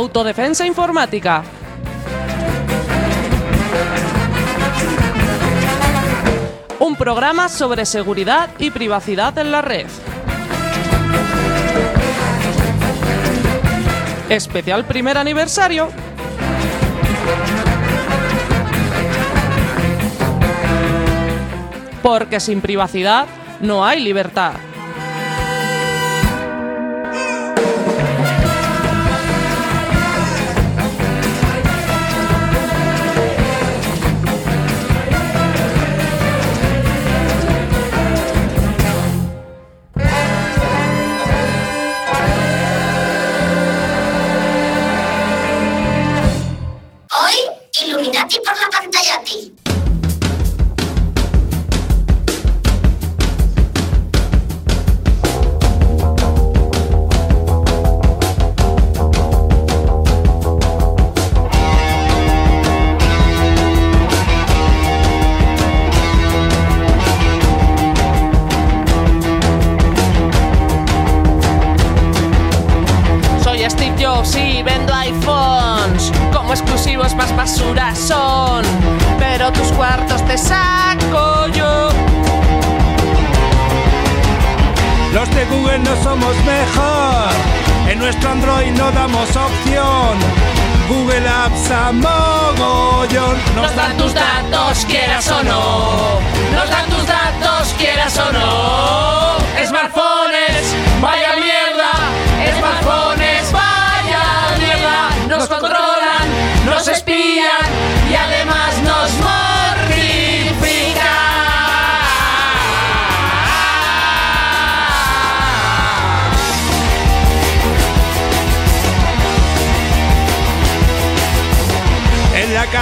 Autodefensa informática. Un programa sobre seguridad y privacidad en la red. Especial primer aniversario. Porque sin privacidad no hay libertad.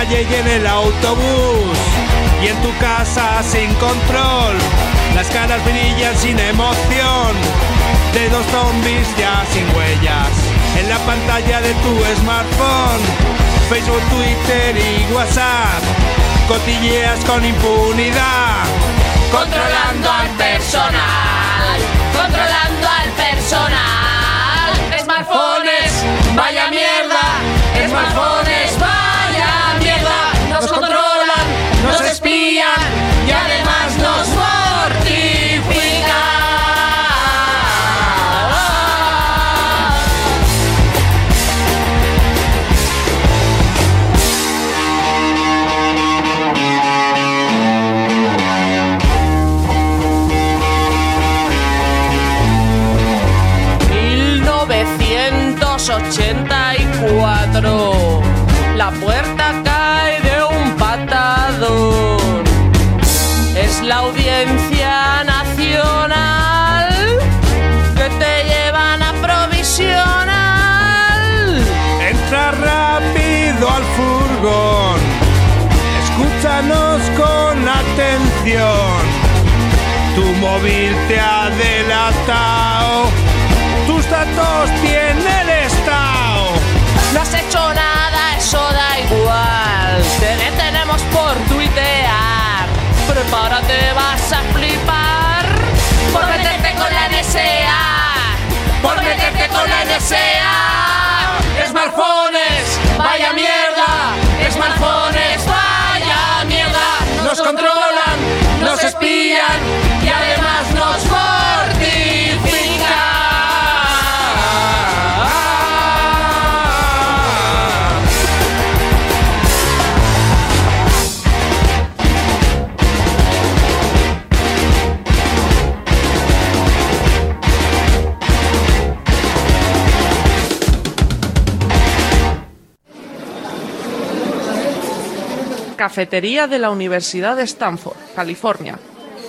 Calle y en el autobús. Y en tu casa sin control. Las caras brillan sin emoción. De dos zombies ya sin huellas. En la pantalla de tu smartphone. Facebook, Twitter y WhatsApp. Cotilleas con impunidad. Controlando al personal, controlando al personal. Smartphones, vaya mierda. Smartphones, móvil te ha delatado. Tus datos tiene el Estado. No has hecho nada, eso da igual. Te detenemos por tuitear. Prepárate, vas a flipar. Por meterte con la NSA. Por meterte con la NSA. Smartphones, vaya mierda. Cafetería de la Universidad de Stanford, California.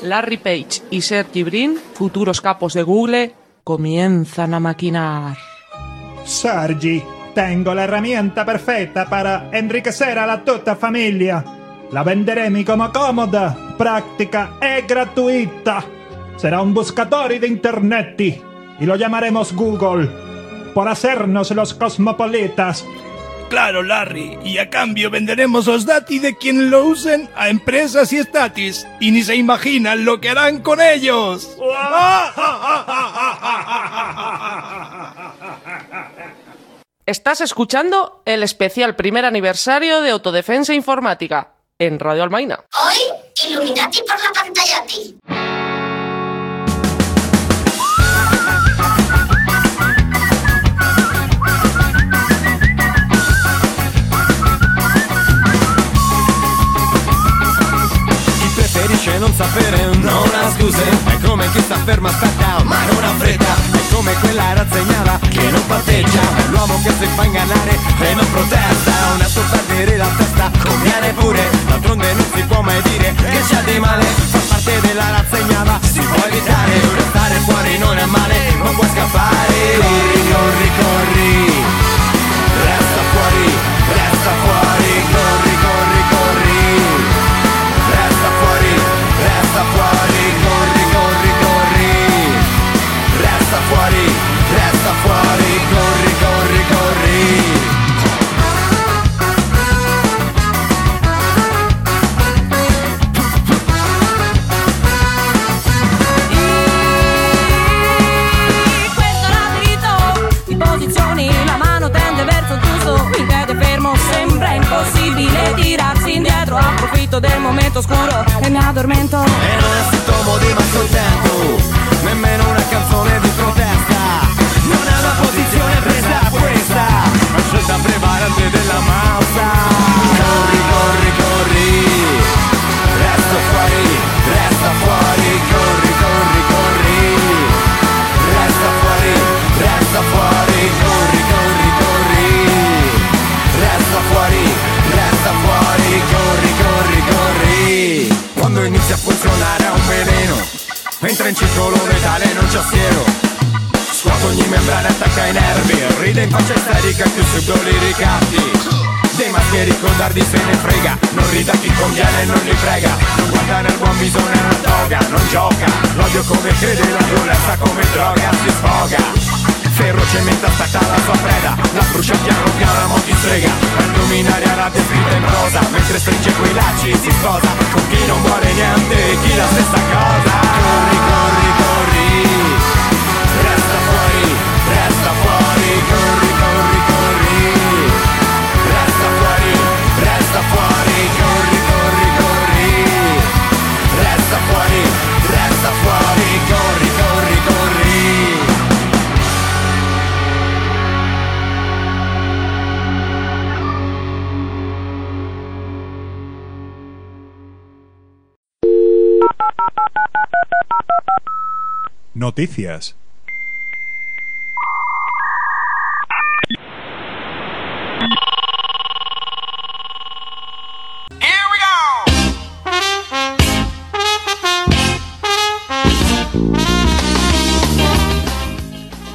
Larry Page y Sergey Brin, futuros capos de Google, comienzan a maquinar. Sergi, tengo la herramienta perfetta para enriquecer a la tutta famiglia. La venderemo como cómoda, práctica e gratuita. Será un buscador de internet y lo llamaremos Google por hacernos los cosmopolitas. Claro, Larry, y a cambio venderemos los dati de quien lo usen a empresas y estatis, y ni se imaginan lo que harán con ellos. Estás escuchando el especial primer aniversario de Autodefensa Informática en Radio Almaina. Hoy, Illuminati por la pantalla chi sta aspetta ma non ha fretta. È come quella razzegnata che non patteggia È l'uomo che si fa ingannare e non protesta. È onesto perdere la testa conviene pure. D'altronde non si può mai dire che c'è di male. Fa parte della razzegnata si può evitare. Restare fuori non è male non puoi scappare. Corri, corri, corri oscuro più subdoli ricatti. Dei mascheri con dardi se ne frega Non rida chi conviene e non li frega Non guarda nel buon bisogno è una toga Non gioca, l'odio come crede La violenza come droga si sfoga. Ferro cementa stacca la sua preda La brucia piano piano mo' di strega. Per dominare la descritta in prosa Mentre stringe quei lacci si sposa. Con chi non vuole niente e chi la stessa cosa. Corri, corri Noticias.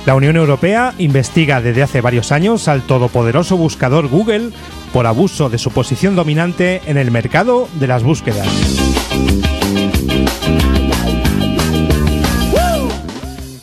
La Unión Europea investiga desde hace varios años al todopoderoso buscador Google por abuso de su posición dominante en el mercado de las búsquedas.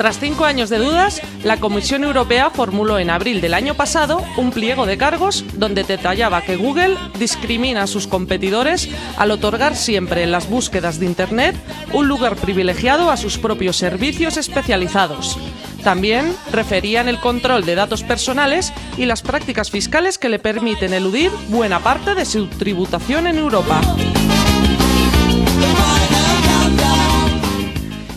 Tras cinco años de dudas, la Comisión Europea formuló en abril del año pasado un pliego de cargos donde detallaba que Google discrimina a sus competidores al otorgar siempre en las búsquedas de Internet un lugar privilegiado a sus propios servicios especializados. También referían el control de datos personales y las prácticas fiscales que le permiten eludir buena parte de su tributación en Europa.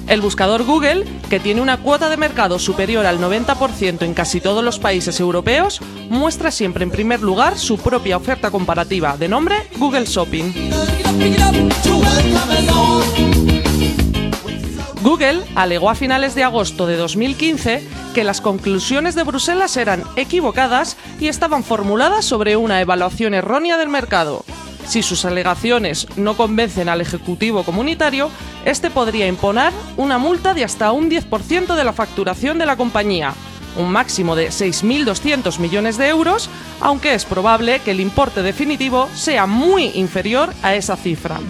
El buscador Google, que tiene una cuota de mercado superior al 90% en casi todos los países europeos, muestra siempre en primer lugar su propia oferta comparativa de nombre Google Shopping. Google alegó a finales de agosto de 2015 que las conclusiones de Bruselas eran equivocadas y estaban formuladas sobre una evaluación errónea del mercado. Si sus alegaciones no convencen al Ejecutivo comunitario, este podría imponer una multa de hasta un 10% de la facturación de la compañía, un máximo de 6.200 millones de euros, aunque es probable que el importe definitivo sea muy inferior a esa cifra.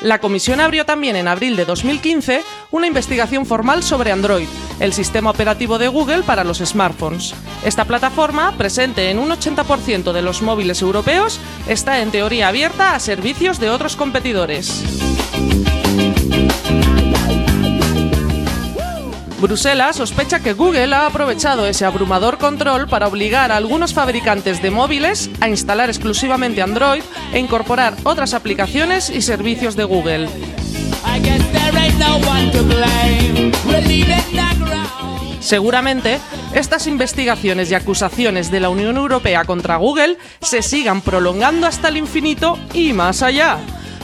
La comisión abrió también en abril de 2015 una investigación formal sobre Android, el sistema operativo de Google para los smartphones. Esta plataforma, presente en un 80% de los móviles europeos, está en teoría abierta a servicios de otros competidores. Bruselas sospecha que Google ha aprovechado ese abrumador control para obligar a algunos fabricantes de móviles a instalar exclusivamente Android e incorporar otras aplicaciones y servicios de Google. Seguramente, estas investigaciones y acusaciones de la Unión Europea contra Google se sigan prolongando hasta el infinito y más allá.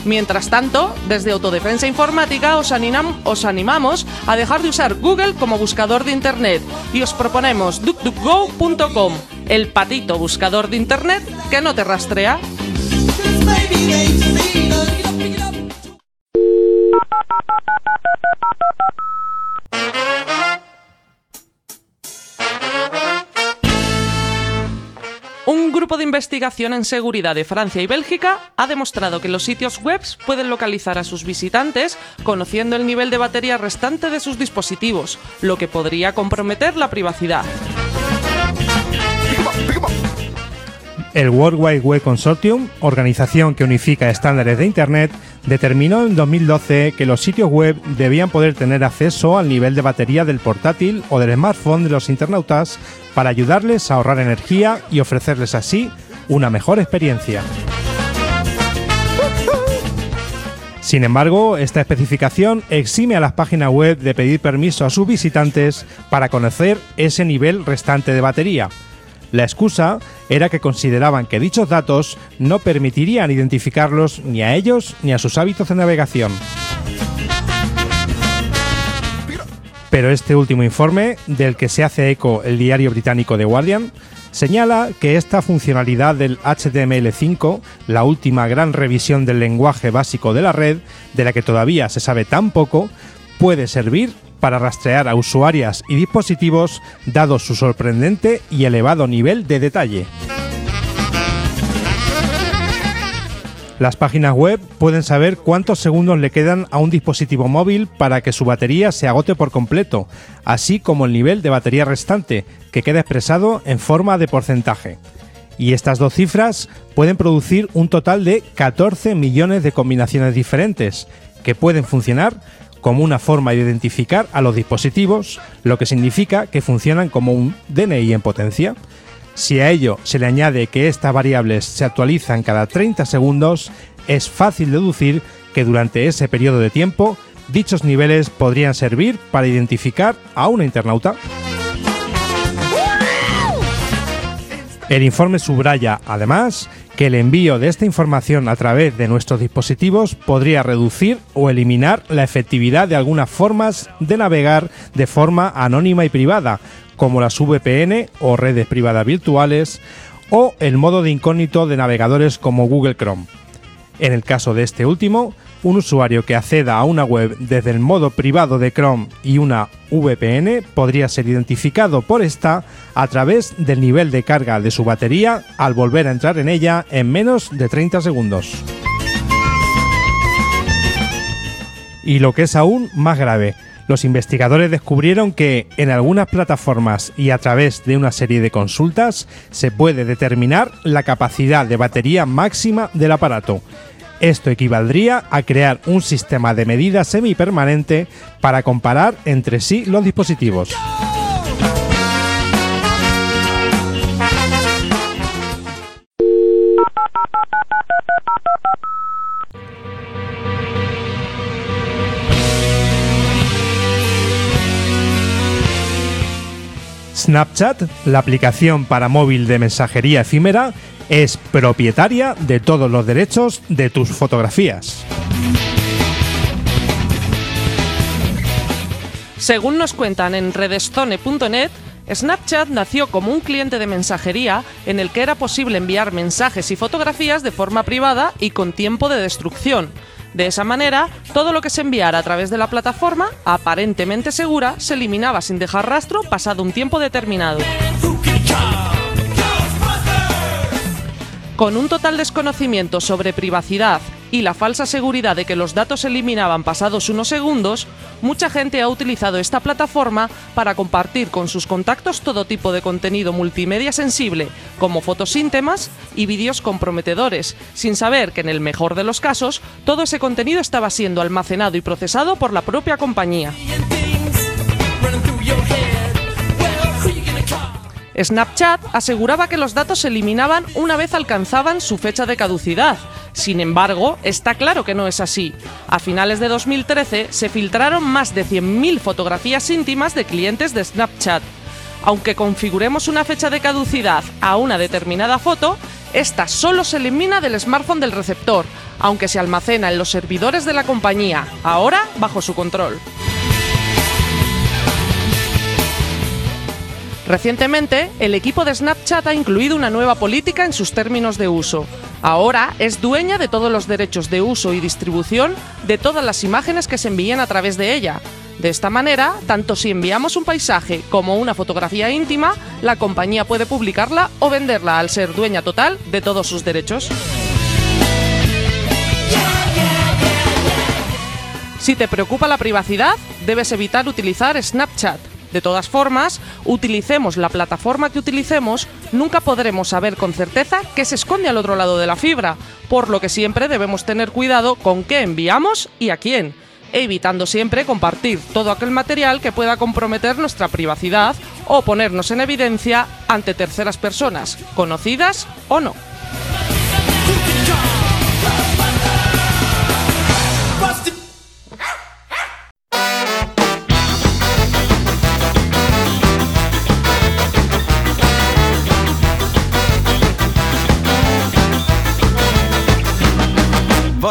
Mientras tanto, desde Autodefensa Informática os, animam- os animamos a dejar de usar Google como buscador de Internet y os proponemos duckduckgo.com, el patito buscador de Internet que no te rastrea. Grupo de investigación en seguridad de Francia y Bélgica ha demostrado que los sitios web pueden localizar a sus visitantes conociendo el nivel de batería restante de sus dispositivos, lo que podría comprometer la privacidad. El World Wide Web Consortium, organización que unifica estándares de Internet, determinó en 2012 que los sitios web debían poder tener acceso al nivel de batería del portátil o del smartphone de los internautas para ayudarles a ahorrar energía y ofrecerles así una mejor experiencia. Sin embargo, esta especificación exime a las páginas web de pedir permiso a sus visitantes para conocer ese nivel restante de batería. La excusa era que consideraban que dichos datos no permitirían identificarlos ni a ellos ni a sus hábitos de navegación. Pero este último informe, del que se hace eco el diario británico The Guardian, señala que esta funcionalidad del HTML5, la última gran revisión del lenguaje básico de la red, de la que todavía se sabe tan poco, puede servir para rastrear a usuarias y dispositivos dado su sorprendente y elevado nivel de detalle. Las páginas web pueden saber cuántos segundos le quedan a un dispositivo móvil para que su batería se agote por completo, así como el nivel de batería restante, que queda expresado en forma de porcentaje. Y estas dos cifras pueden producir un total de 14 millones de combinaciones diferentes, que pueden funcionar como una forma de identificar a los dispositivos, lo que significa que funcionan como un DNI en potencia. Si a ello se le añade que estas variables se actualizan cada 30 segundos, es fácil deducir que durante ese periodo de tiempo dichos niveles podrían servir para identificar a una internauta. El informe subraya, además, que el envío de esta información a través de nuestros dispositivos podría reducir o eliminar la efectividad de algunas formas de navegar de forma anónima y privada, como las VPN o redes privadas virtuales, o el modo de incógnito de navegadores como Google Chrome. En el caso de este último, un usuario que acceda a una web desde el modo privado de Chrome y una VPN podría ser identificado por esta a través del nivel de carga de su batería al volver a entrar en ella en menos de 30 segundos. Y lo que es aún más grave, los investigadores descubrieron que en algunas plataformas y a través de una serie de consultas se puede determinar la capacidad de batería máxima del aparato. Esto equivaldría a crear un sistema de medida semipermanente para comparar entre sí los dispositivos. Snapchat, la aplicación para móvil de mensajería efímera, es propietaria de todos los derechos de tus fotografías. Según nos cuentan en redestone.net, Snapchat nació como un cliente de mensajería en el que era posible enviar mensajes y fotografías de forma privada y con tiempo de destrucción. De esa manera, todo lo que se enviara a través de la plataforma, aparentemente segura, se eliminaba sin dejar rastro pasado un tiempo determinado. Con un total desconocimiento sobre privacidad y la falsa seguridad de que los datos se eliminaban pasados unos segundos, mucha gente ha utilizado esta plataforma para compartir con sus contactos todo tipo de contenido multimedia sensible, como fotos íntimas y vídeos comprometedores, sin saber que en el mejor de los casos todo ese contenido estaba siendo almacenado y procesado por la propia compañía. Snapchat aseguraba que los datos se eliminaban una vez alcanzaban su fecha de caducidad. Sin embargo, está claro que no es así. A finales de 2013 se filtraron más de 100.000 fotografías íntimas de clientes de Snapchat. Aunque configuremos una fecha de caducidad a una determinada foto, esta solo se elimina del smartphone del receptor, aunque se almacena en los servidores de la compañía, ahora bajo su control. Recientemente, el equipo de Snapchat ha incluido una nueva política en sus términos de uso. Ahora es dueña de todos los derechos de uso y distribución de todas las imágenes que se envíen a través de ella. De esta manera, tanto si enviamos un paisaje como una fotografía íntima, la compañía puede publicarla o venderla al ser dueña total de todos sus derechos. Si te preocupa la privacidad, debes evitar utilizar Snapchat. De todas formas, utilicemos la plataforma que utilicemos, nunca podremos saber con certeza qué se esconde al otro lado de la fibra, por lo que siempre debemos tener cuidado con qué enviamos y a quién, evitando siempre compartir todo aquel material que pueda comprometer nuestra privacidad o ponernos en evidencia ante terceras personas, conocidas o no.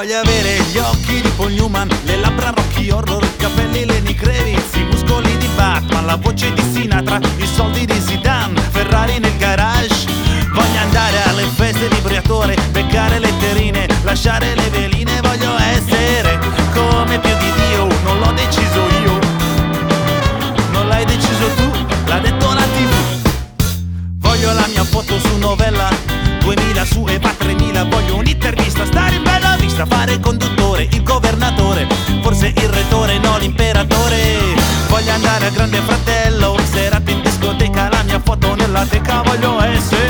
Voglio avere gli occhi di Paul Newman, le labbra Rocky Horror, i capelli Lenny Kravitz, i muscoli di Batman, la voce di Sinatra, i soldi di Zidane, Ferrari nel garage. Voglio andare alle feste di Briatore, beccare le terine, lasciare le veline, voglio essere vista Fare il conduttore, il governatore Forse il retore, no l'imperatore. Voglio andare al grande fratello Serate in discoteca, la mia foto nella teca Voglio essere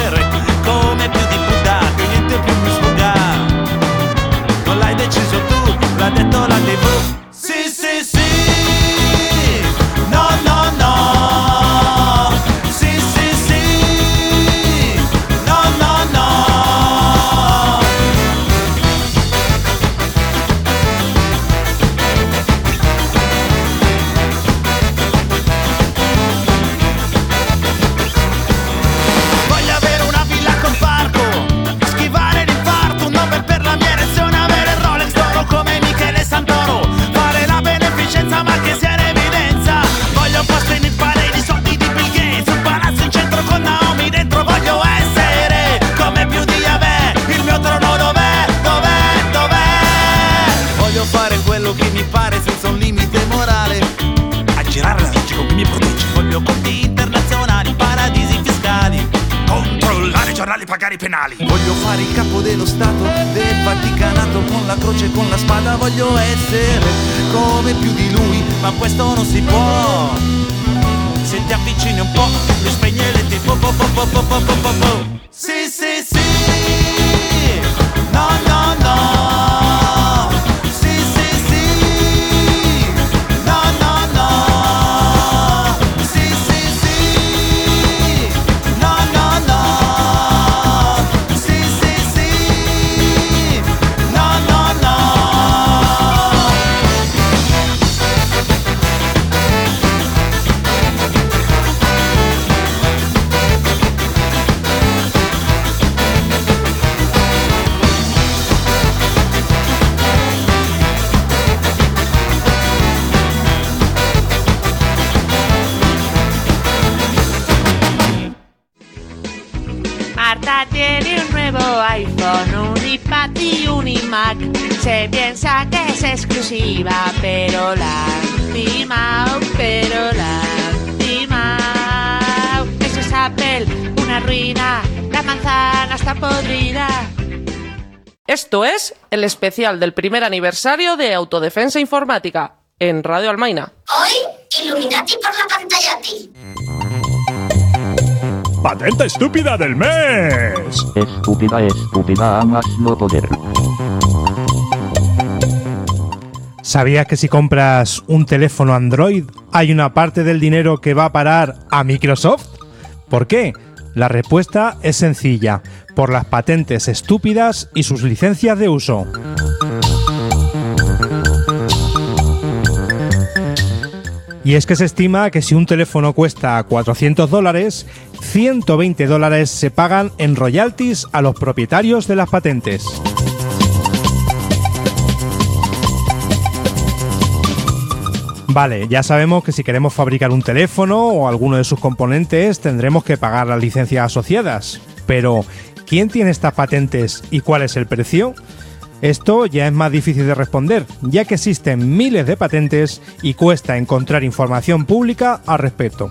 manzana está podrida. Esto es el especial del primer aniversario de Autodefensa Informática en Radio Almaina. Hoy, Illuminati por la pantallati. ¡Patente estúpida del mes! Estúpida, estúpida, a más no poder. ¿Sabías que si compras un teléfono Android, ¿Hay una parte del dinero que va a parar a Microsoft? ¿Por qué? La respuesta es sencilla, por las patentes estúpidas y sus licencias de uso. Y es que se estima que si un teléfono cuesta 400 dólares, 120 dólares se pagan en royalties a los propietarios de las patentes. Vale, ya sabemos que si queremos fabricar un teléfono o alguno de sus componentes tendremos que pagar las licencias asociadas. Pero, ¿quién tiene estas patentes y cuál es el precio? Esto ya es más difícil de responder, ya que existen miles de patentes y cuesta encontrar información pública al respecto.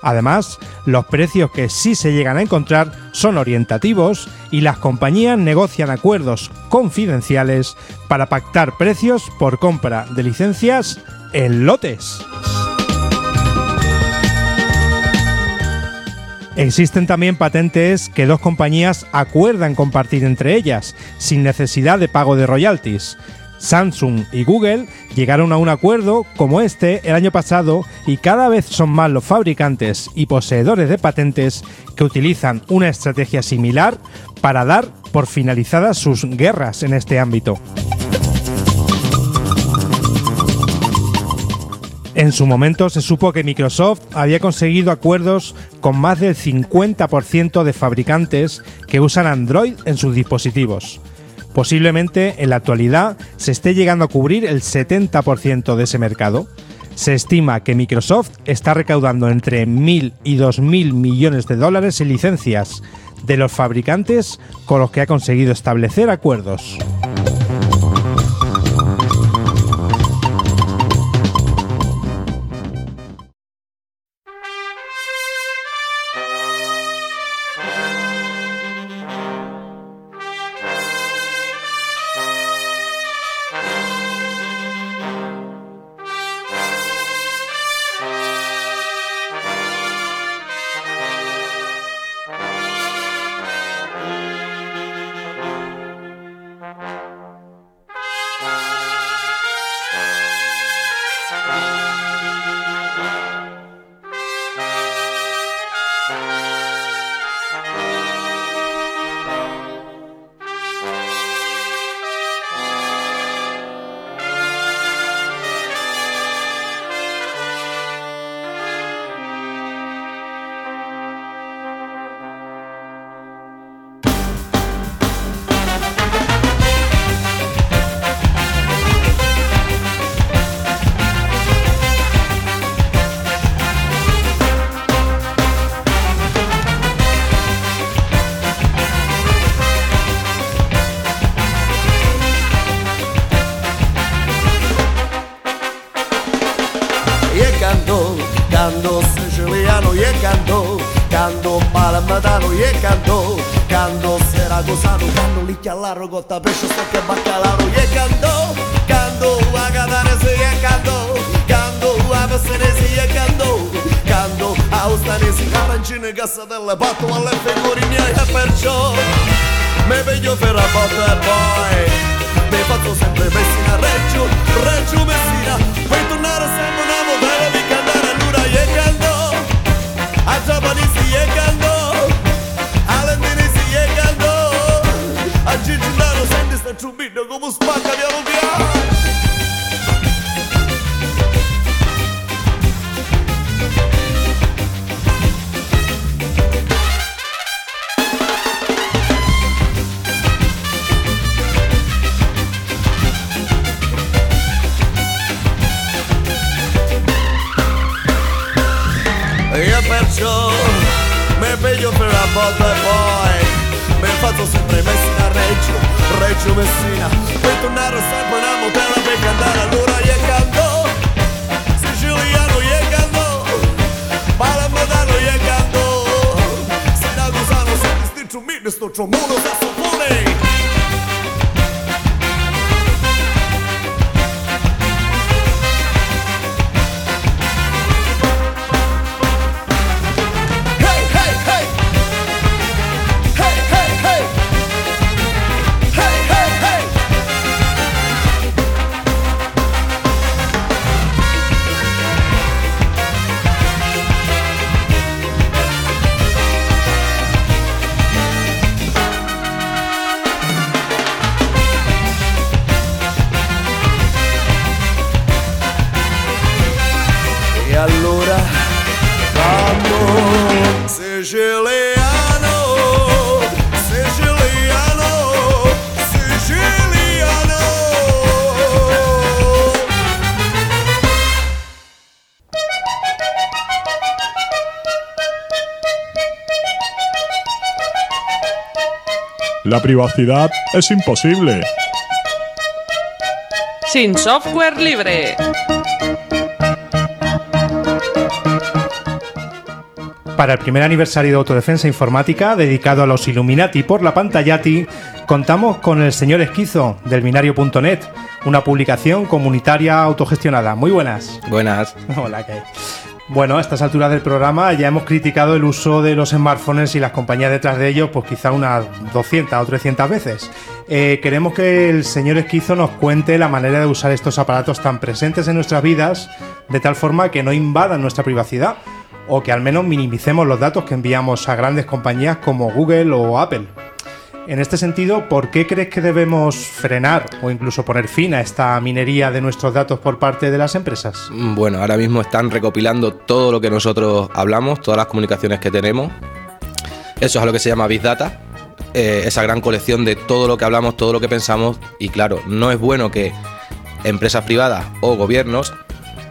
Además, los precios que sí se llegan a encontrar son orientativos y las compañías negocian acuerdos confidenciales para pactar precios por compra de licencias en lotes. Existen también patentes que dos compañías acuerdan compartir entre ellas, sin necesidad de pago de royalties. Samsung y Google llegaron a un acuerdo como este el año pasado y cada vez son más los fabricantes y poseedores de patentes que utilizan una estrategia similar para dar por finalizadas sus guerras en este ámbito. En su momento se supo que Microsoft había conseguido acuerdos con más del 50% de fabricantes que usan Android en sus dispositivos. Posiblemente en la actualidad se esté llegando a cubrir el 70% de ese mercado. Se estima que Microsoft está recaudando entre 1.000 y 2.000 millones de dólares en licencias de los fabricantes con los que ha conseguido establecer acuerdos. Napadano je kando Kando se ragozano Kando likja pesce gota Beša stoke bakalaro je kando Kando aga danes je kando Kando aga se nezi je kando Kando a ostanesi Harančine ga sadele Bato ale figurin je perciò Me veglio ferra fate poi Me faccio sempre Messina Reggio Reggio Messina. Per tornare sempre una modella Di cantare allora je kando A giapponesi je kando to be the faccio Messina Per tornare a San Bernardo terra per cantare Allora io canto. Siciliano io canto. Palamedano io canto. Sinagusano, sempre stitto, mi sto trombone, sassofone La privacidad es imposible. Sin software libre. Para el primer aniversario de Autodefensa Informática, dedicado a los Illuminati por la pantallati, contamos con el señor Esquizo, del binario.net, una publicación comunitaria autogestionada. Muy buenas. Buenas. Hola, ¿qué hay? Bueno, a estas alturas del programa ya hemos criticado el uso de los smartphones y las compañías detrás de ellos, pues quizá unas 200 o 300 veces. Eh, queremos que el señor Esquizo nos cuente la manera de usar estos aparatos tan presentes en nuestras vidas, de tal forma que no invadan nuestra privacidad, o que al menos minimicemos los datos que enviamos a grandes compañías como Google o Apple. En este sentido, ¿por qué crees que debemos frenar o incluso poner fin a esta minería de nuestros datos por parte de las empresas? Bueno, ahora mismo están recopilando todo lo que nosotros hablamos, todas las comunicaciones que tenemos. Eso es a lo que se llama Big Data. eh, esa gran colección de todo lo que hablamos, todo lo que pensamos. Y claro, no es bueno que empresas privadas o gobiernos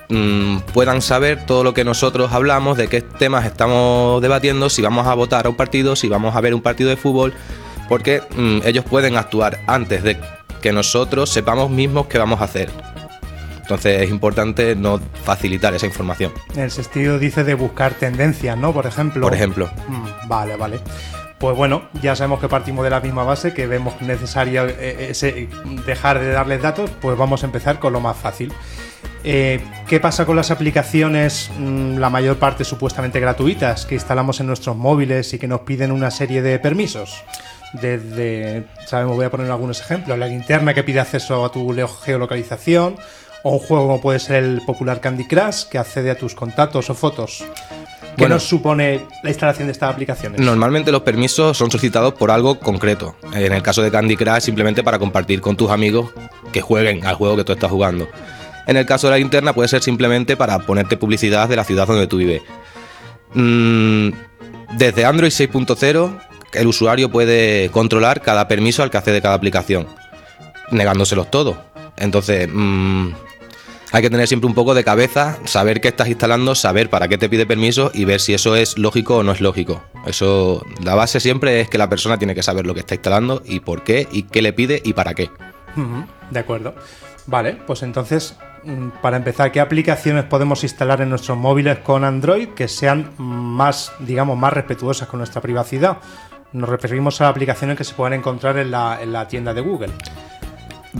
mm, puedan saber todo lo que nosotros hablamos, de qué temas estamos debatiendo, si vamos a votar a un partido, si vamos a ver un partido de fútbol, porque mm, ellos pueden actuar antes de que nosotros sepamos mismos qué vamos a hacer. Entonces es importante no facilitar esa información. El sentido dice de buscar tendencias, ¿no? Por ejemplo. Por ejemplo. Mm, vale, vale. Pues bueno, ya sabemos que partimos de la misma base, que vemos necesario eh, ese- dejar de darles datos, pues vamos a empezar con lo más fácil. Eh, ¿Qué pasa con las aplicaciones, mm, la mayor parte supuestamente gratuitas, que instalamos en nuestros móviles y que nos piden una serie de permisos? Desde, sabemos, voy a poner algunos ejemplos, la linterna que pide acceso a tu geolocalización, o un juego como puede ser el popular Candy Crush, que accede a tus contactos o fotos. ¿Qué Bueno. nos supone la instalación de estas aplicaciones? Normalmente los permisos son solicitados por algo concreto. En el caso de Candy Crush, simplemente para compartir con tus amigos que jueguen al juego que tú estás jugando. En el caso de la linterna, puede ser simplemente para ponerte publicidad de la ciudad donde tú vives. Mm, desde Android 6.0, el usuario puede controlar cada permiso al que accede cada aplicación, negándoselos todos. Entonces, mm, hay que tener siempre un poco de cabeza, saber qué estás instalando, saber para qué te pide permiso y ver si eso es lógico o no es lógico. Eso, la base siempre es que la persona tiene que saber lo que está instalando y por qué y qué le pide y para qué. De acuerdo. Vale, pues entonces, mm, para empezar, ¿qué aplicaciones podemos instalar en nuestros móviles con Android que sean más, digamos, más respetuosas con nuestra privacidad? Nos referimos a aplicaciones que se puedan encontrar en la, en la tienda de Google.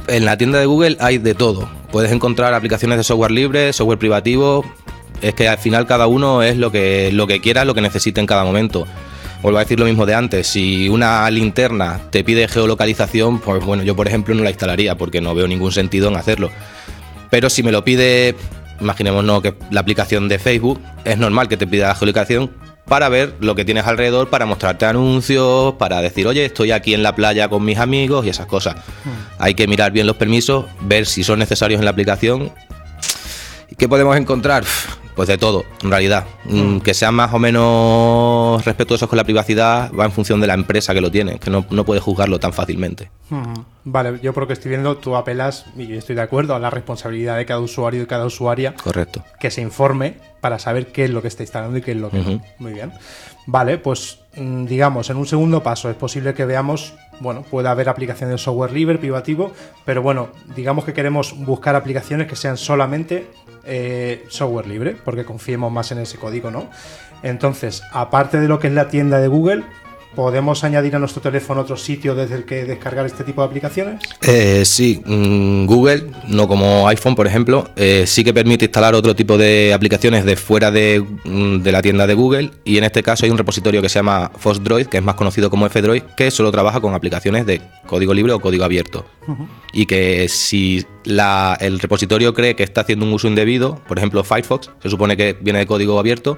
En la tienda de Google hay de todo. Puedes encontrar aplicaciones de software libre, software privativo. Es que al final cada uno es lo que, lo que quiera, lo que necesite en cada momento. Vuelvo a decir lo mismo de antes. Si una linterna te pide geolocalización, pues bueno, yo por ejemplo no la instalaría porque no veo ningún sentido en hacerlo. Pero si me lo pide, imaginémonos que la aplicación de Facebook, es normal que te pida geolocalización para ver lo que tienes alrededor, para mostrarte anuncios, para decir, oye, estoy aquí en la playa con mis amigos y esas cosas. Hay que mirar bien los permisos, ver si son necesarios en la aplicación. ¿Y qué podemos encontrar? Pues de todo, en realidad. Mm, Que sean más o menos respetuosos con la privacidad va en función de la empresa que lo tiene, que no, no puedes juzgarlo tan fácilmente. Ujú. Vale, yo por lo que estoy viendo, tú apelas, y estoy de acuerdo, a la responsabilidad de cada usuario y de cada usuaria Correcto. que se informe para saber qué es lo que está instalando y qué es lo que no. Muy bien. Vale, pues mm, digamos, en un segundo paso es posible que veamos, bueno, puede haber aplicaciones de software libre, privativo, pero bueno, digamos que queremos buscar aplicaciones que sean solamente eh, software libre, porque confiemos más en ese código, ¿no? Entonces, aparte de lo que es la tienda de Google, ¿podemos añadir a nuestro teléfono otro sitio desde el que descargar este tipo de aplicaciones? Eh, sí, mm, Google, no como iPhone, por ejemplo, eh, sí que permite instalar otro tipo de aplicaciones de fuera de, mm, de la tienda de Google y en este caso hay un repositorio que se llama FoxDroid, que es más conocido como F-Droid, que solo trabaja con aplicaciones de código libre o código abierto. Y que si la- el repositorio cree que está haciendo un uso indebido, por ejemplo Firefox, se supone que viene de código abierto,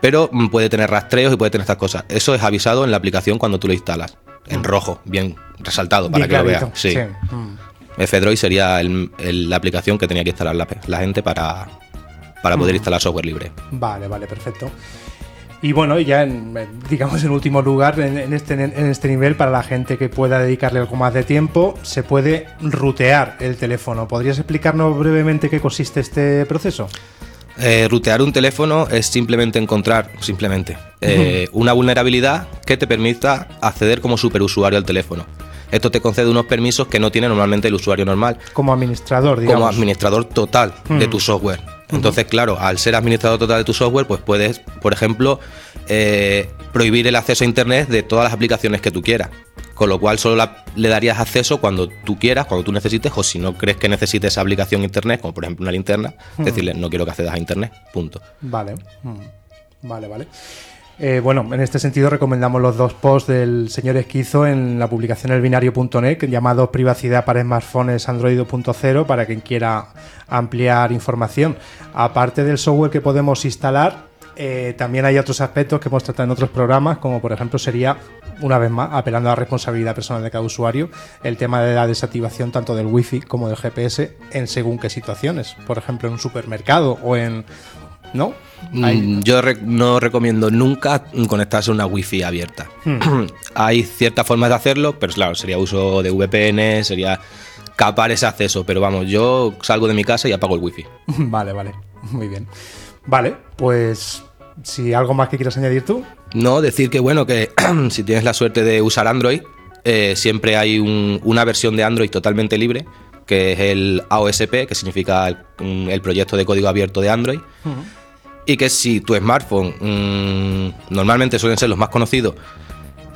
pero mm, puede tener rastreos y puede tener estas cosas. Eso es avisado en la aplicación cuando tú lo instalas, en rojo, bien resaltado para Bien que lo veas. Sí. sí. Mm. F-Droid sería el- el- la aplicación que tenía que instalar la, gente para, para poder Mm. instalar software libre. Vale, vale, perfecto. Y bueno, ya en, en, digamos en último lugar, en, en este, en este nivel, para la gente que pueda dedicarle algo más de tiempo, se puede rutear el teléfono. ¿Podrías explicarnos brevemente qué consiste este proceso? Eh, rutear un teléfono es simplemente encontrar, simplemente, eh, una vulnerabilidad que te permita acceder como superusuario al teléfono. Esto te concede unos permisos que no tiene normalmente el usuario normal, Como administrador, digamos. como administrador total de tu software. Entonces, claro, al ser administrador total de tu software, pues puedes, por ejemplo, eh, prohibir el acceso a Internet de todas las aplicaciones que tú quieras. Con lo cual solo la- le darías acceso cuando tú quieras, cuando tú necesites, o si no crees que necesites esa aplicación Internet, como por ejemplo una linterna, decirle no quiero que accedas a Internet, punto. Vale. Mm. Vale, vale. Eh, bueno, en este sentido recomendamos los dos posts del señor Esquizo en la publicación elbinario.net llamado Privacidad para smartphones Android 2.0 para quien quiera ampliar información. Aparte del software que podemos instalar, eh, también hay otros aspectos que hemos tratado en otros programas, como por ejemplo sería, una vez más, apelando a la responsabilidad personal de cada usuario, el tema de la desactivación tanto del Wi-Fi como del GPS en según qué situaciones. Por ejemplo, en un supermercado o en... ¿No? Hay- Mm, Yo re- no recomiendo nunca conectarse a una wifi abierta. Hay ciertas formas de hacerlo, pero claro, sería uso de VPN, sería capar ese acceso. Pero vamos, yo salgo de mi casa y apago el wifi. Vale, vale. Muy bien. Vale, pues si algo más que quieras añadir tú. No, decir que bueno, que si tienes la suerte de usar Android, eh, siempre hay un- una versión de Android totalmente libre, que es el AOSP, que significa el, el proyecto de código abierto de Android. Y que si tu smartphone, mm, normalmente suelen ser los más conocidos,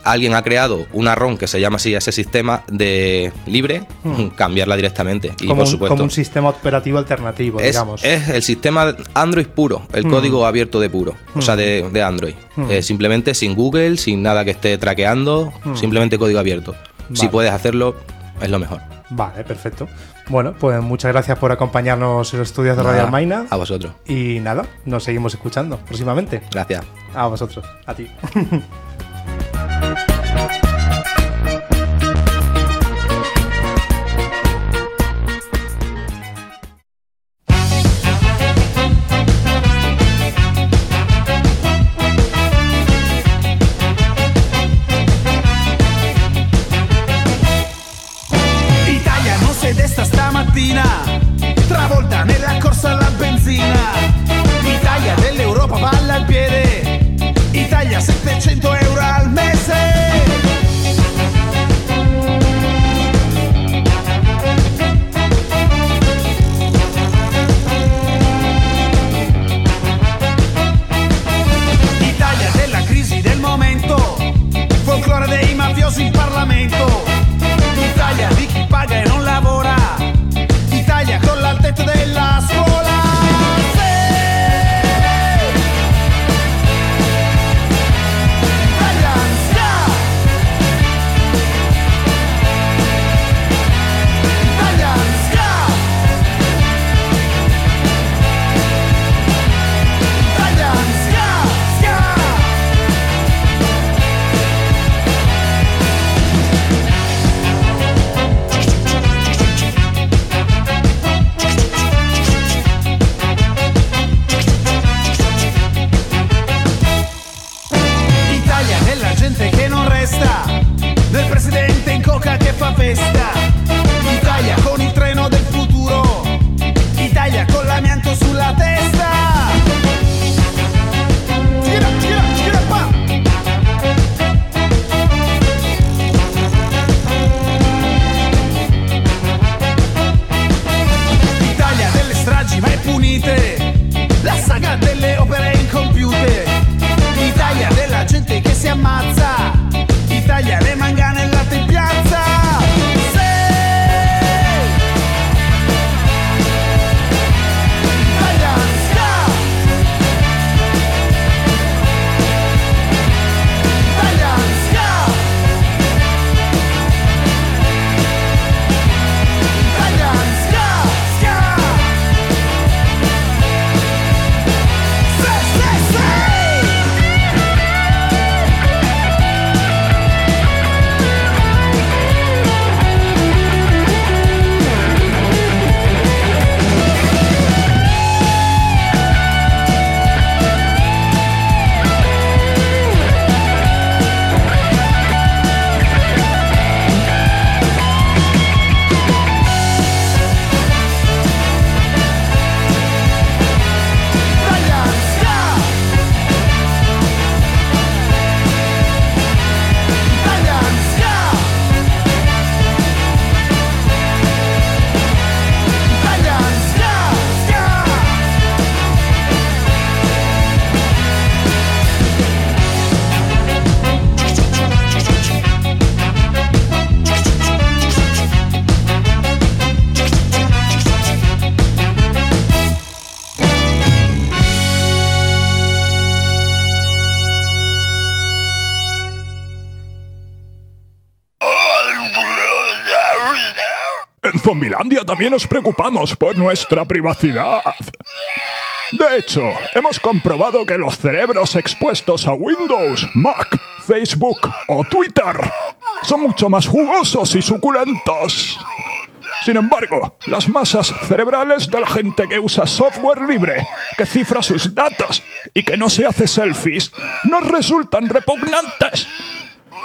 alguien ha creado una ROM que se llama así ese sistema de libre, cambiarla directamente. Y como, por un, supuesto, como un sistema operativo alternativo, es, digamos. es el sistema Android puro, el código abierto de puro, o sea, de, de Android. Eh, simplemente sin Google, sin nada que esté traqueando, simplemente código abierto. Si puedes hacerlo, es lo mejor. Vale, perfecto. Bueno, pues muchas gracias por acompañarnos en los estudios de Radio Almaina. A vosotros. Y nada, nos seguimos escuchando próximamente. Gracias. A vosotros, a ti. Thank you. También nos preocupamos por nuestra privacidad. De hecho, hemos comprobado que los cerebros expuestos a Windows, Mac, Facebook o Twitter son mucho más jugosos y suculentos. Sin embargo, las masas cerebrales de la gente que usa software libre, que cifra sus datos y que no se hace selfies, nos resultan repugnantes.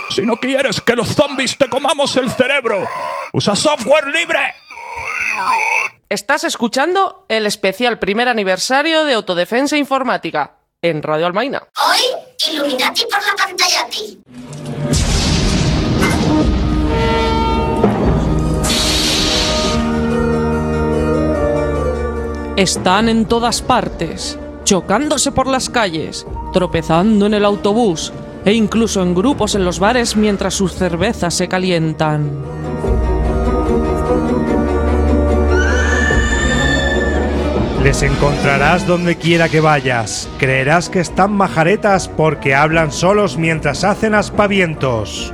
Si no quieres que los zombies te comamos el cerebro, usa software libre. Estás escuchando el especial primer aniversario de Autodefensa Informática en Radio Almaina. Hoy, Illuminati por la pantalla ti. Están en todas partes, chocándose por las calles, tropezando en el autobús e incluso en grupos en los bares mientras sus cervezas se calientan. Les encontrarás donde quiera que vayas. Creerás que están majaretas porque hablan solos mientras hacen aspavientos.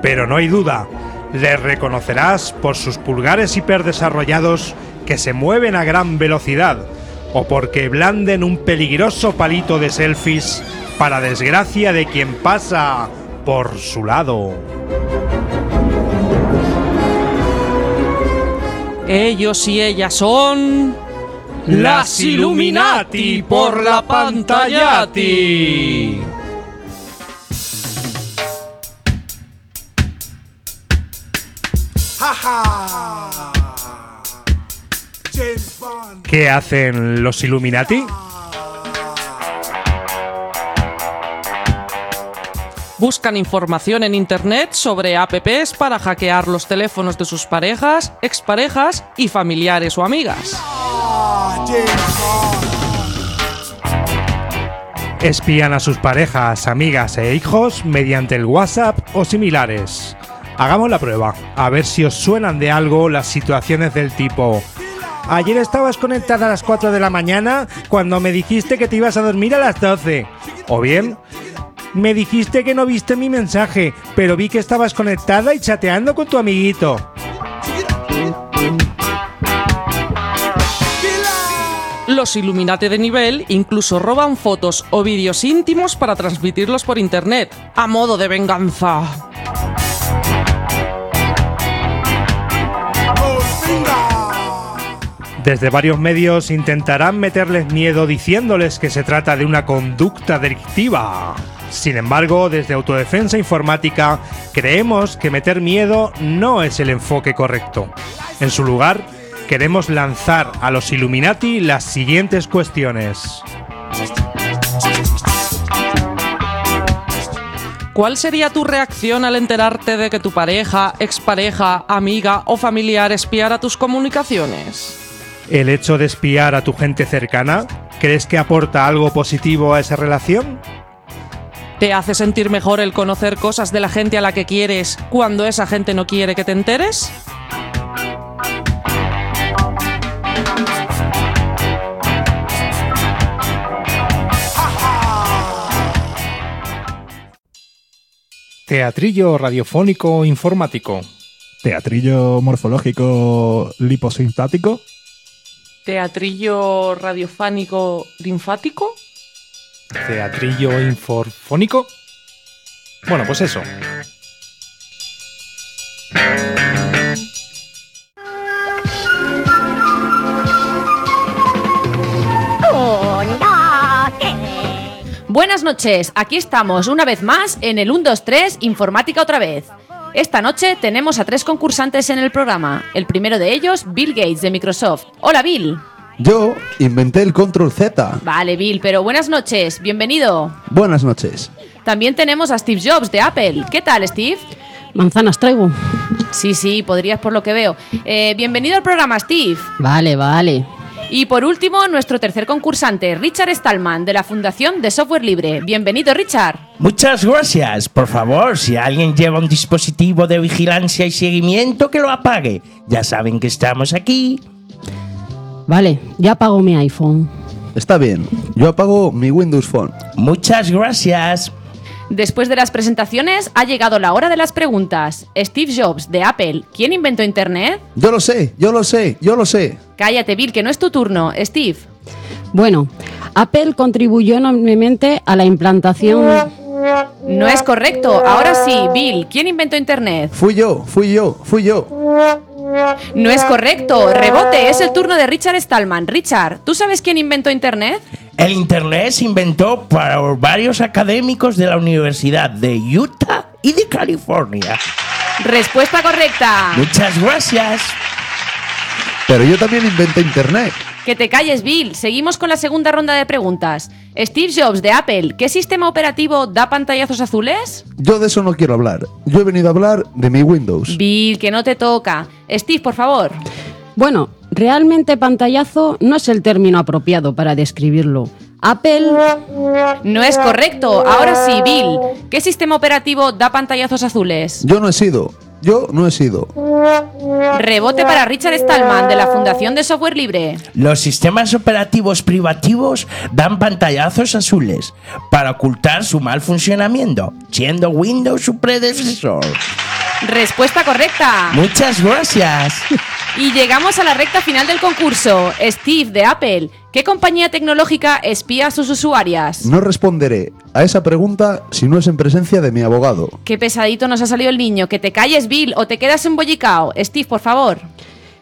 Pero no hay duda, les reconocerás por sus pulgares hiperdesarrollados que se mueven a gran velocidad o porque blanden un peligroso palito de selfies para desgracia de quien pasa por su lado. Ellos y ellas son... Las Illuminati por la pantallati. ¿Qué hacen los Illuminati? Buscan información en Internet sobre apps para hackear los teléfonos de sus parejas, exparejas y familiares o amigas. Espían a sus parejas, amigas e hijos mediante el WhatsApp o similares. Hagamos la prueba, a ver si os suenan de algo las situaciones del tipo Ayer estabas conectada a las 4 de la mañana cuando me dijiste que te ibas a dormir a las 12. O bien, me dijiste que no viste mi mensaje, pero vi que estabas conectada y chateando con tu amiguito. Los Illuminati de nivel incluso roban fotos o vídeos íntimos para transmitirlos por internet, a modo de venganza. Desde varios medios intentarán meterles miedo diciéndoles que se trata de una conducta delictiva. Sin embargo, desde Autodefensa Informática creemos que meter miedo no es el enfoque correcto. En su lugar, queremos lanzar a los Illuminati las siguientes cuestiones. ¿Cuál sería tu reacción al enterarte de que tu pareja, expareja, amiga o familiar espiara tus comunicaciones? ¿El hecho de espiar a tu gente cercana crees que aporta algo positivo a esa relación? ¿Te hace sentir mejor el conocer cosas de la gente a la que quieres cuando esa gente no quiere que te enteres? Teatrillo radiofónico informático. Teatrillo morfológico liposintático. ¿Teatrillo radiofánico linfático? Teatrillo inforfónico. Bueno, pues eso. Buenas noches, aquí estamos una vez más en el 123 Informática otra vez. Esta noche tenemos a tres concursantes en el programa. El primero de ellos, Bill Gates de Microsoft. Hola Bill. Yo inventé el Control Z. Vale Bill, pero buenas noches, bienvenido. Buenas noches. También tenemos a Steve Jobs de Apple. ¿Qué tal Steve? Manzanas traigo. Sí, sí, podrías por lo que veo. Eh, bienvenido al programa Steve. Vale, vale. Y por último, nuestro tercer concursante, Richard Stallman, de la Fundación de Software Libre. Bienvenido, Richard. Muchas gracias. Por favor, si alguien lleva un dispositivo de vigilancia y seguimiento, que lo apague. Ya saben que estamos aquí. Vale, ya apago mi iPhone. Está bien. Yo apago mi Windows Phone. Muchas gracias. Después de las presentaciones, ha llegado la hora de las preguntas. Steve Jobs, de Apple, ¿quién inventó Internet? Yo lo sé, yo lo sé, yo lo sé. Cállate, Bill, que no es tu turno. Steve. Bueno, Apple contribuyó enormemente a la implantación. No es correcto. Ahora sí, Bill, ¿quién inventó Internet? Fui yo, fui yo, fui yo. No es correcto. Rebote, es el turno de Richard Stallman. Richard, ¿tú sabes quién inventó Internet? El Internet se inventó para varios académicos de la Universidad de Utah y de California. Respuesta correcta. Muchas gracias. Pero yo también inventé Internet. Que te calles, Bill. Seguimos con la segunda ronda de preguntas. Steve Jobs, de Apple, ¿qué sistema operativo da pantallazos azules? Yo de eso no quiero hablar. Yo he venido a hablar de mi Windows. Bill, que no te toca. Steve, por favor. Bueno, realmente pantallazo no es el término apropiado para describirlo. Apple... No es correcto. Ahora sí, Bill. ¿Qué sistema operativo da pantallazos azules? Yo no he sido. Yo no he sido. Rebote para Richard Stallman, de la Fundación de Software Libre. Los sistemas operativos privativos dan pantallazos azules para ocultar su mal funcionamiento, siendo Windows su predecesor. Respuesta correcta. Muchas gracias. Y llegamos a la recta final del concurso. Steve, de Apple, ¿qué compañía tecnológica espía a sus usuarias? No responderé a esa pregunta si no es en presencia de mi abogado. Qué pesadito nos ha salido el niño. Que te calles, Bill, o te quedas embollicao. Steve, por favor.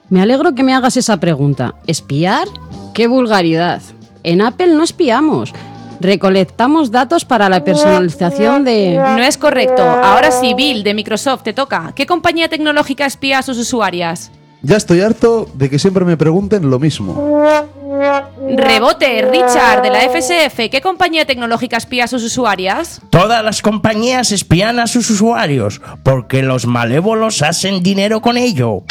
Me alegro que me hagas esa pregunta. ¿Espiar? ¡Qué vulgaridad! En Apple no espiamos. Recolectamos datos para la personalización de... No es correcto. Ahora sí, Bill, de Microsoft, te toca. ¿Qué compañía tecnológica espía a sus usuarias? Ya estoy harto de que siempre me pregunten lo mismo. Rebote, Richard, de la FSF, ¿qué compañía tecnológica espía a sus usuarias? Todas las compañías espían a sus usuarios porque los malévolos hacen dinero con ello.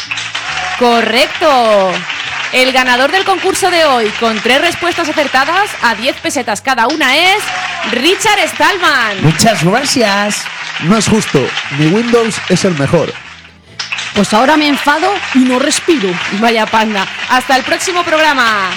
Correcto. El ganador del concurso de hoy, con tres respuestas acertadas a 10 pesetas cada una, es Richard Stallman. Muchas gracias. No es justo. Mi Windows es el mejor. Pues ahora me enfado y no respiro. Vaya panda. Hasta el próximo programa.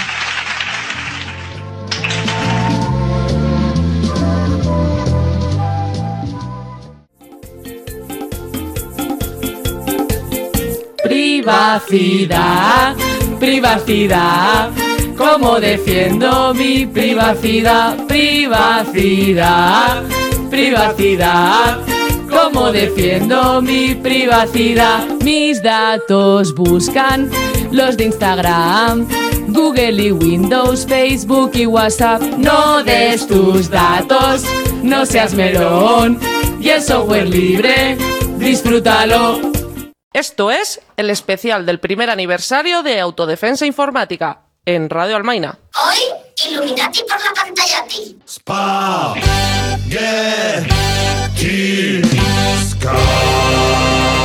Privacidad, privacidad. ¿Cómo defiendo mi privacidad? Privacidad, privacidad. ¿Cómo defiendo mi privacidad? Mis datos buscan los de Instagram, Google y Windows, Facebook y WhatsApp. No des tus datos, no seas melón. Y el software libre, disfrútalo. Esto es el especial del primer aniversario de Autodefensa Informática en Radio Almaina. Hoy, Illuminati por la pantalla ti. Tuo farò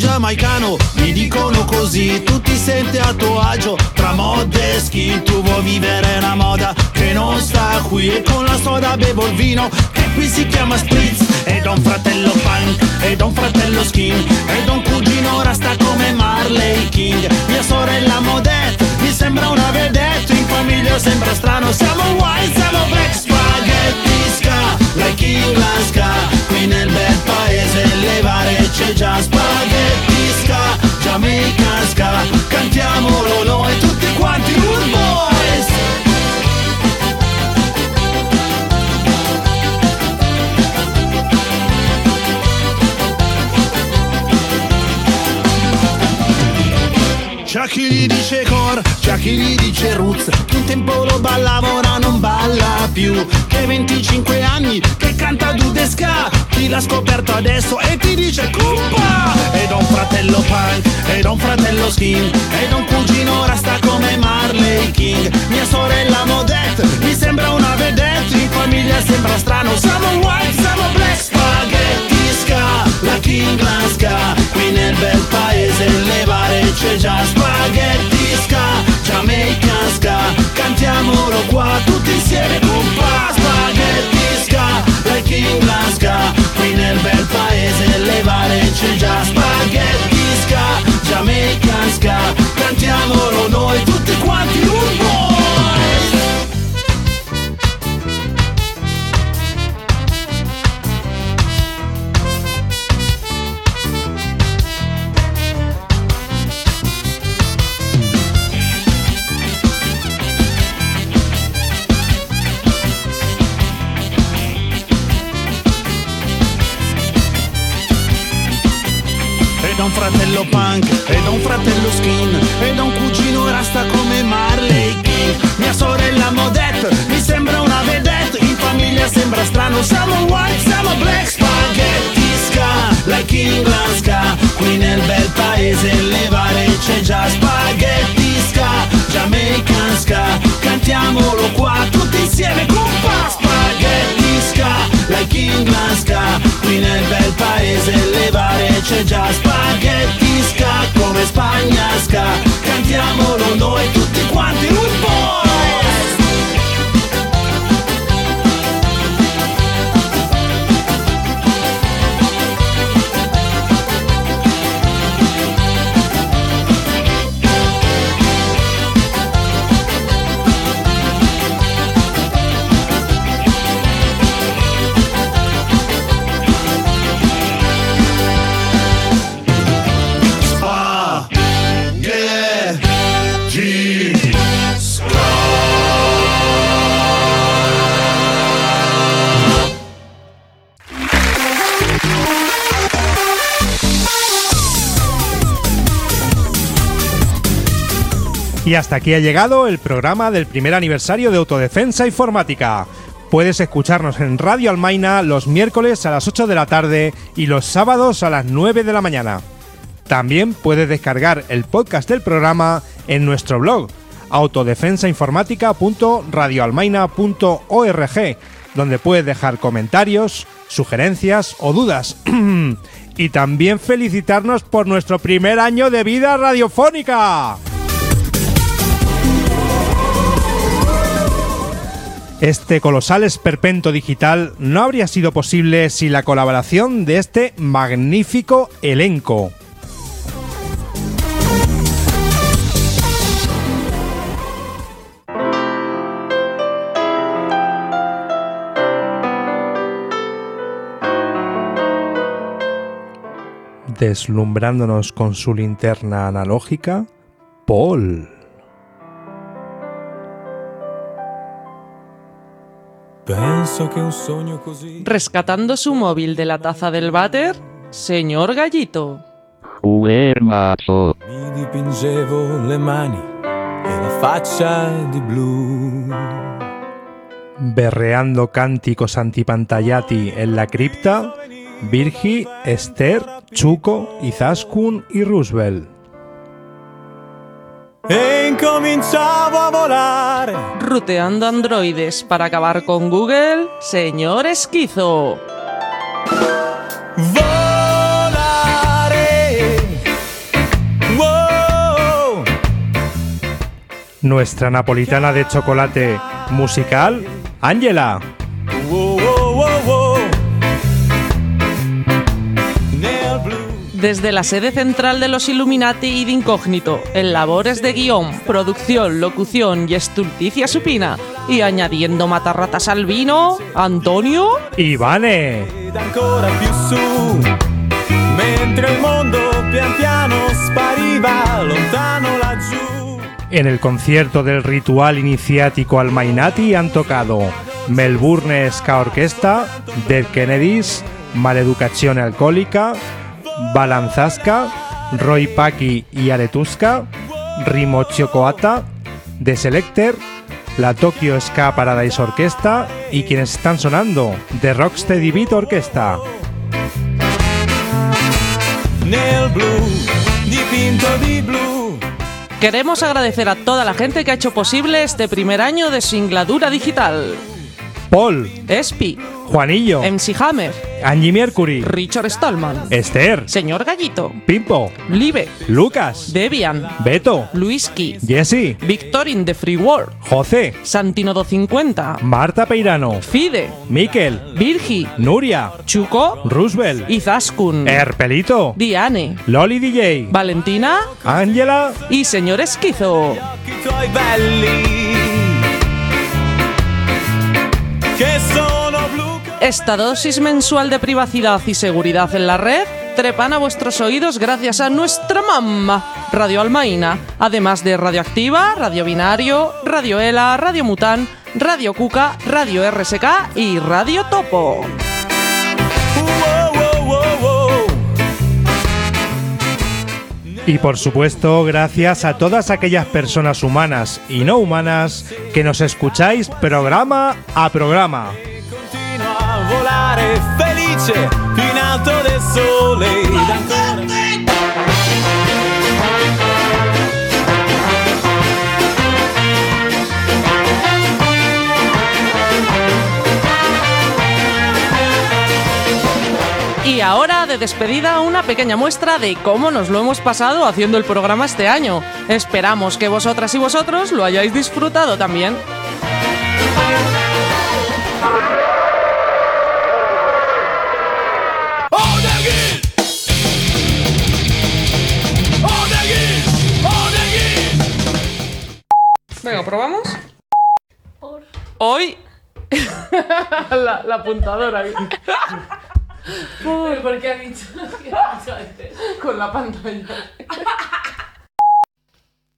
giamaicano, mi dicono così, tu ti senti a tuo agio. Tra mod e skin, tu vuoi vivere una moda che non sta qui. E con la soda bevo il vino che qui si chiama spritz. Ed ho un fratello punk ed ho un fratello skin ed ho un cugino rasta come Marley King, mia sorella Modette mi sembra una vedette, in famiglia sembra strano, siamo white, siamo black spaghetti ska, like England ska, qui nel bel paese levare c'è già spaghetti ska, Jamaica ska, cantiamolo noi tutti C'è chi gli dice core, c'è chi gli dice roots Che un tempo lo ballava, ora non balla più. Che 25 anni, che canta Dudesca Chi l'ha scoperto adesso e ti dice Cumpa Ed ho un fratello punk, ed ho un fratello skin Ed ho un cugino rasta come Marley King. Mia sorella Modette, mi sembra una vedette In famiglia sembra strano, siamo white, siamo black Spaghetti ska, la tingla ska Qui nel bel paese le bare c'è già spaghetti ska Jamaica ska. Cantiamolo qua tutti insieme con Spaghetti ska. La tingla ska Qui nel bel paese le bare c'è già spaghetti ska Jamaica ska. Cantiamolo noi tutti quanti un po' un fratello skin ed ho un cugino rasta come Marley King. Mia sorella Modette mi sembra una vedette, in famiglia sembra strano, siamo white, siamo black spaghetti ska, like England ska, qui nel bel paese levare c'è già spaghetti ska, Jamaican ska, cantiamolo qua tutti insieme compa spaghetti ska, like England ska, qui nel bel paese levare c'è già spaghetti ska, come Spagna ska, cantiamolo noi tutti quanti un po'. Y hasta aquí ha llegado el programa del primer aniversario de Autodefensa Informática. Puedes escucharnos en Radio Almaina los miércoles a las 8 de la tarde y los sábados a las 9 de la mañana. También puedes descargar el podcast del programa en nuestro blog autodefensainformática.radioalmaina.org, donde puedes dejar comentarios, sugerencias o dudas. y también felicitarnos por nuestro primer año de vida radiofónica. Este colosal esperpento digital no habría sido posible sin la colaboración de este magnífico elenco. Deslumbrándonos con su linterna analógica, Paul. Rescatando su móvil de la taza del váter, señor Gallito. Mi dipingevo le mani e la faccia di blu. Berreando cánticos antipantallati en la cripta, Virgi, Esther, Chuco, Izaskun y Roosevelt. E incominciavo a volare. Ruteando androides para acabar con Google, señor Esquizo. Volare. Wow. Nuestra napolitana de chocolate musical, Ángela. Desde la sede central de los Illuminati y de Incógnito, en labores de guion, producción, locución y estulticia supina, y añadiendo matarratas al vino, Antonio. Laggiù. En el concierto del ritual iniciático Almainati han tocado Melbourne Ska Orquesta, Dead Kennedys, Maleducazione Alcohólica, Balanzasca, Roy Paki y Aretuska, Rimochio Coata, The Selecter, la Tokyo Ska Paradise Orquesta y quienes están sonando, The Rocksteady Beat Orquesta. Nel blu, dipinto di blu. Queremos agradecer a toda la gente que ha hecho posible este primer año de singladura digital. Paul, Espi, Juanillo, MC Hammer, Angie Mercury, Richard Stallman, Esther, Señor Gallito, Pimpo, Live, Lucas, Debian, Beto, Luiski, Jesse, Victorin de Free World, José, Santinodo 50, Marta Peirano, Fide, Miquel, Virgi, Nuria, Chuco, Roosevelt, Izaskun, Herpelito, Diane, Loli DJ, Valentina. Ángela. Y Señor Esquizo. Esta dosis mensual de privacidad y seguridad en la red trepan a vuestros oídos gracias a nuestra mamá, Radio Almaina, además de Radioactiva, Radio Binario, Radio Ela, Radio Mután, Radio Cuca, Radio RSK y Radio Topo. Y por supuesto, gracias a todas aquellas personas humanas y no humanas que nos escucháis programa a programa. Volare felice in del sole Y ahora, de despedida, una pequeña muestra de cómo nos lo hemos pasado haciendo el programa este año. Esperamos que vosotras y vosotros lo hayáis disfrutado también. Venga, ¿probamos? Hoy... la, la apuntadora. ¿Por, ¿Por qué ha dicho? ¿Qué ha dicho antes? Con la pantalla.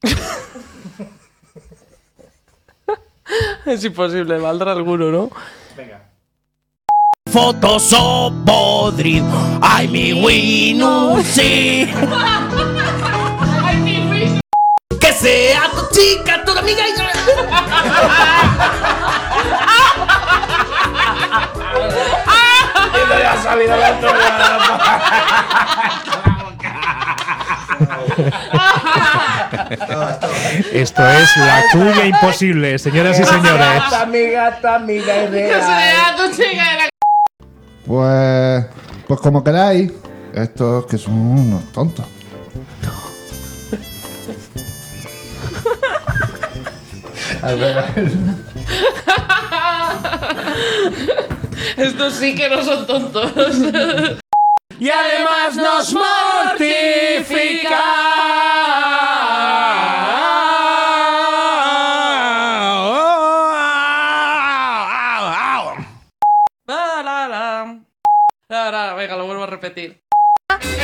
es imposible, valdrá alguno, ¿no? Fotos o podrido, ay mi Winu, sí. Sea tu chica, tu amiga y Y no le ha salido la Esto es la cuña imposible, señoras y señores. Pues. Pues como queráis. Estos que son unos tontos. Estos sí que no son tontos. y además nos mortifica. Venga, lo vuelvo a repetir.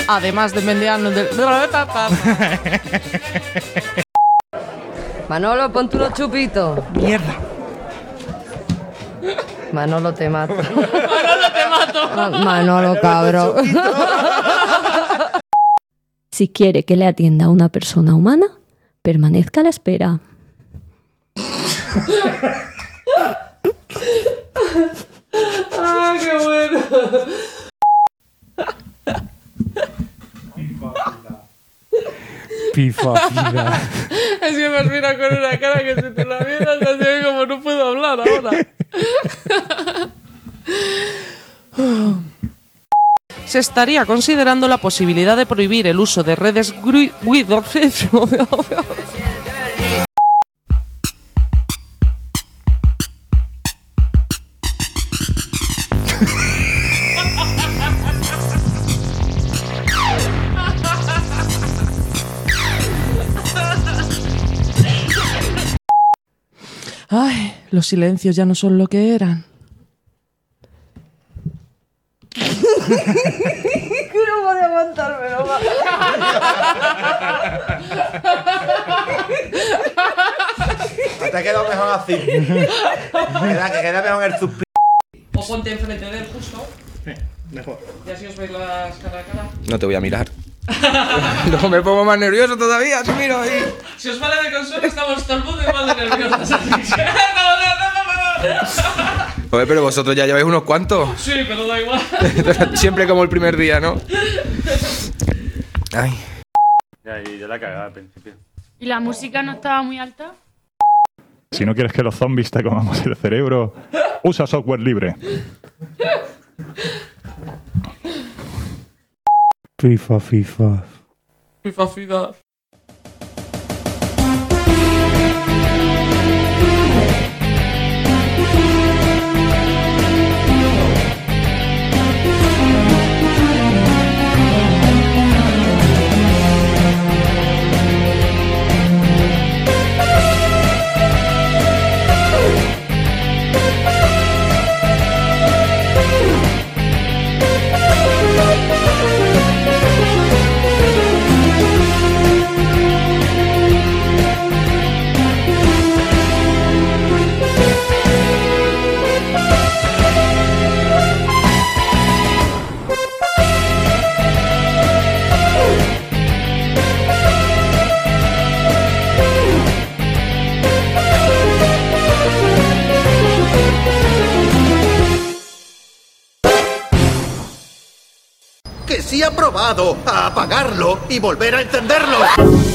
Además de mendiano del... Manolo, ponte unos chupitos. Mierda. Manolo, te mato. Manolo, te mato. Ma- Manolo, cabrón. Si quiere que le atienda a una persona humana, permanezca a la espera. ¡Ah, qué bueno! Pifa, pifa. Es que me mira con una cara que si te la vieras, así como no puedo hablar ahora. Se estaría considerando la posibilidad de prohibir el uso de redes Ay, los silencios ya no son lo que eran. no podía aguantármelo más. Te ha quedado mejor así. Queda, que queda mejor el suspiro. O ponte enfrente de él justo. Mejor. Y así os veis las cara a cara. No te voy a mirar. Luego me pongo más nervioso todavía, si miro ahí. Si os vale de consuelo, estamos todo el mundo igual de nerviosos. Joder, pero vosotros ya lleváis unos cuantos. sí, pero da igual. Siempre como el primer día, ¿no? Ay. Ya, y ya la cagada al principio. ¿Y la música no estaba muy alta? Si no quieres que los zombies te comamos el cerebro, usa software libre. FIFA, FIFA. FIFA, FIFA. Probado a apagarlo y volver a encenderlo.